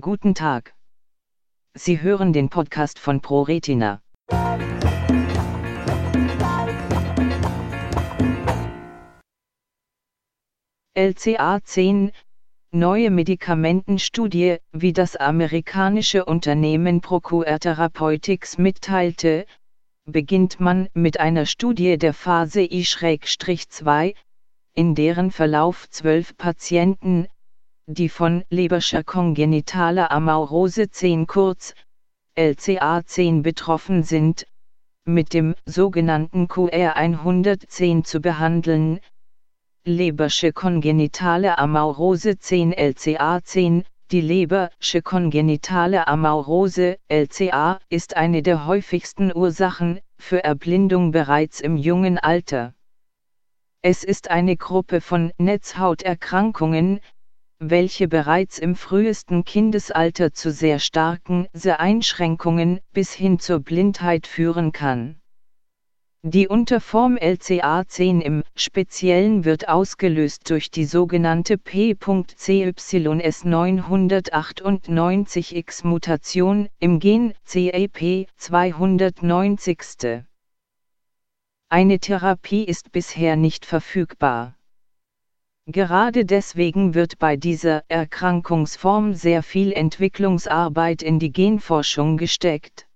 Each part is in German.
Guten Tag. Sie hören den Podcast von ProRetina. LCA 10 Neue Medikamentenstudie, wie das amerikanische Unternehmen Procure Therapeutics mitteilte, beginnt man mit einer Studie der Phase I-2, in deren Verlauf zwölf Patienten, die von Leberscher kongenitaler Amaurose 10 kurz, LCA10 betroffen sind, mit dem sogenannten QR110 zu behandeln, Lebersche kongenitale Amaurose 10 LCA10 Die Lebersche kongenitale Amaurose LCA ist eine der häufigsten Ursachen für Erblindung bereits im jungen Alter. Es ist eine Gruppe von Netzhauterkrankungen, welche bereits im frühesten Kindesalter zu sehr starken Seheinschränkungen bis hin zur Blindheit führen kann. Die Unterform LCA10 im Speziellen wird ausgelöst durch die sogenannte P.CYS998X-Mutation im Gen CAP 290. Eine Therapie ist bisher nicht verfügbar. Gerade deswegen wird bei dieser Erkrankungsform sehr viel Entwicklungsarbeit in die Genforschung gesteckt.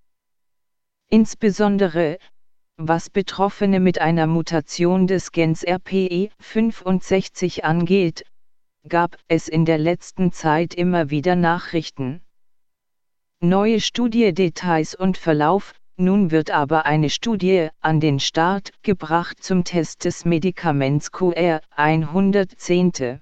Insbesondere, was Betroffene mit einer Mutation des Gens RPE65 angeht, gab es in der letzten Zeit immer wieder Nachrichten. Neue Studiedetails und Verlauf nun wird aber eine Studie an den Start gebracht zum Test des Medikaments QR 110.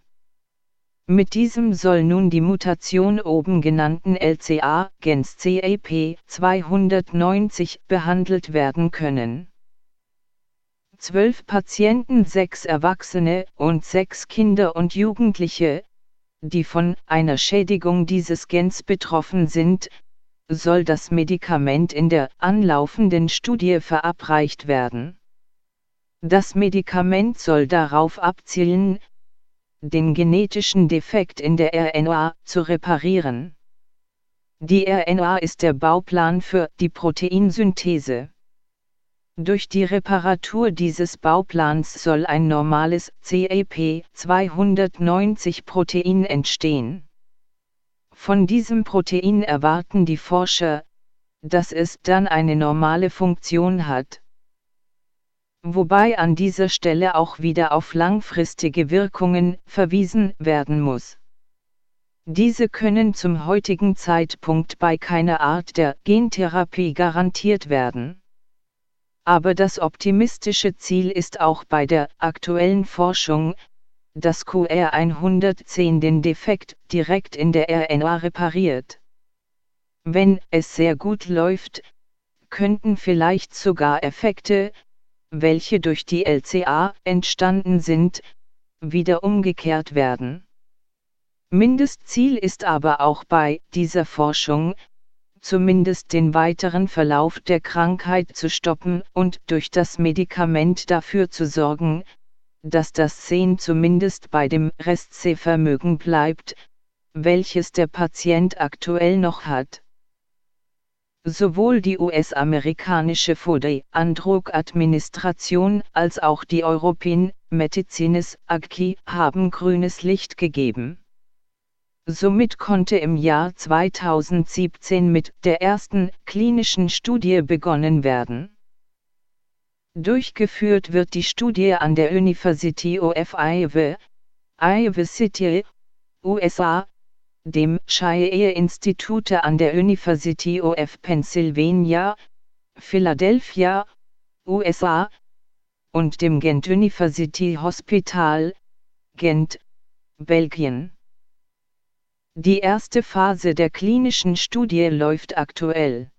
Mit diesem soll nun die Mutation oben genannten LCA gens CAP 290 behandelt werden können. Zwölf Patienten, sechs Erwachsene und sechs Kinder und Jugendliche, die von einer Schädigung dieses Gens betroffen sind, soll das Medikament in der anlaufenden Studie verabreicht werden. Das Medikament soll darauf abzielen, den genetischen Defekt in der RNA zu reparieren. Die RNA ist der Bauplan für die Proteinsynthese. Durch die Reparatur dieses Bauplans soll ein normales CAP 290 Protein entstehen. Von diesem Protein erwarten die Forscher, dass es dann eine normale Funktion hat. Wobei an dieser Stelle auch wieder auf langfristige Wirkungen verwiesen werden muss. Diese können zum heutigen Zeitpunkt bei keiner Art der Gentherapie garantiert werden. Aber das optimistische Ziel ist auch bei der aktuellen Forschung, dass QR110 den Defekt direkt in der RNA repariert. Wenn es sehr gut läuft, könnten vielleicht sogar Effekte, welche durch die LCA entstanden sind, wieder umgekehrt werden. Mindestziel ist aber auch bei dieser Forschung, zumindest den weiteren Verlauf der Krankheit zu stoppen und durch das Medikament dafür zu sorgen, dass das Sehen zumindest bei dem Restsehvermögen bleibt, welches der Patient aktuell noch hat. Sowohl die US-amerikanische Food and Drug Administration als auch die European Medicines AGCI haben grünes Licht gegeben. Somit konnte im Jahr 2017 mit der ersten klinischen Studie begonnen werden. Durchgeführt wird die Studie an der University of Iowa, Iowa City, USA, dem Shire Institute an der University of Pennsylvania, Philadelphia, USA, und dem Gent University Hospital, Gent, Belgien. Die erste Phase der klinischen Studie läuft aktuell.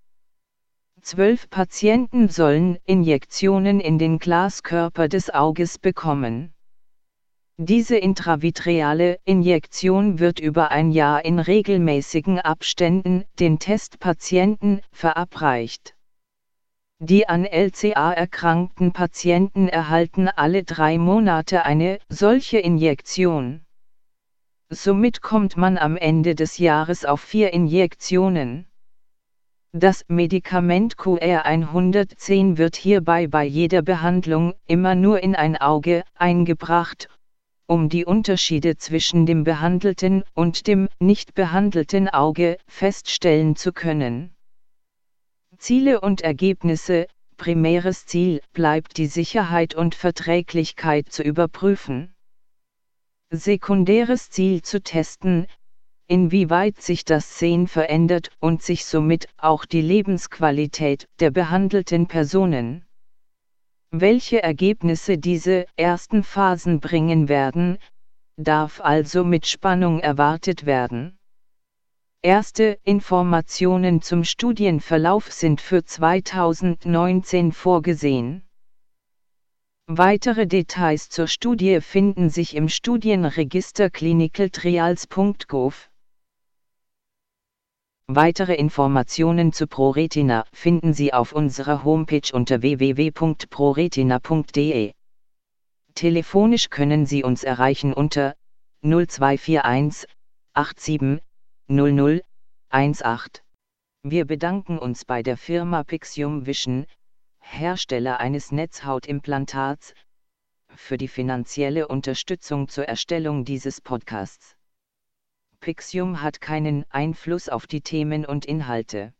Zwölf Patienten sollen Injektionen in den Glaskörper des Auges bekommen. Diese intravitreale Injektion wird über ein Jahr in regelmäßigen Abständen den Testpatienten verabreicht. Die an LCA erkrankten Patienten erhalten alle drei Monate eine solche Injektion. Somit kommt man am Ende des Jahres auf vier Injektionen. Das Medikament QR110 wird hierbei bei jeder Behandlung immer nur in ein Auge eingebracht, um die Unterschiede zwischen dem behandelten und dem nicht behandelten Auge feststellen zu können. Ziele und Ergebnisse Primäres Ziel bleibt die Sicherheit und Verträglichkeit zu überprüfen. Sekundäres Ziel zu testen, inwieweit sich das Sehen verändert und sich somit auch die Lebensqualität der behandelten Personen. Welche Ergebnisse diese ersten Phasen bringen werden, darf also mit Spannung erwartet werden. Erste Informationen zum Studienverlauf sind für 2019 vorgesehen. Weitere Details zur Studie finden sich im Studienregister clinicaltrials.gov. Weitere Informationen zu ProRetina finden Sie auf unserer Homepage unter www.proretina.de. Telefonisch können Sie uns erreichen unter 0241 87 00 18. Wir bedanken uns bei der Firma Pixium Vision, Hersteller eines Netzhautimplantats, für die finanzielle Unterstützung zur Erstellung dieses Podcasts. Pixium hat keinen Einfluss auf die Themen und Inhalte.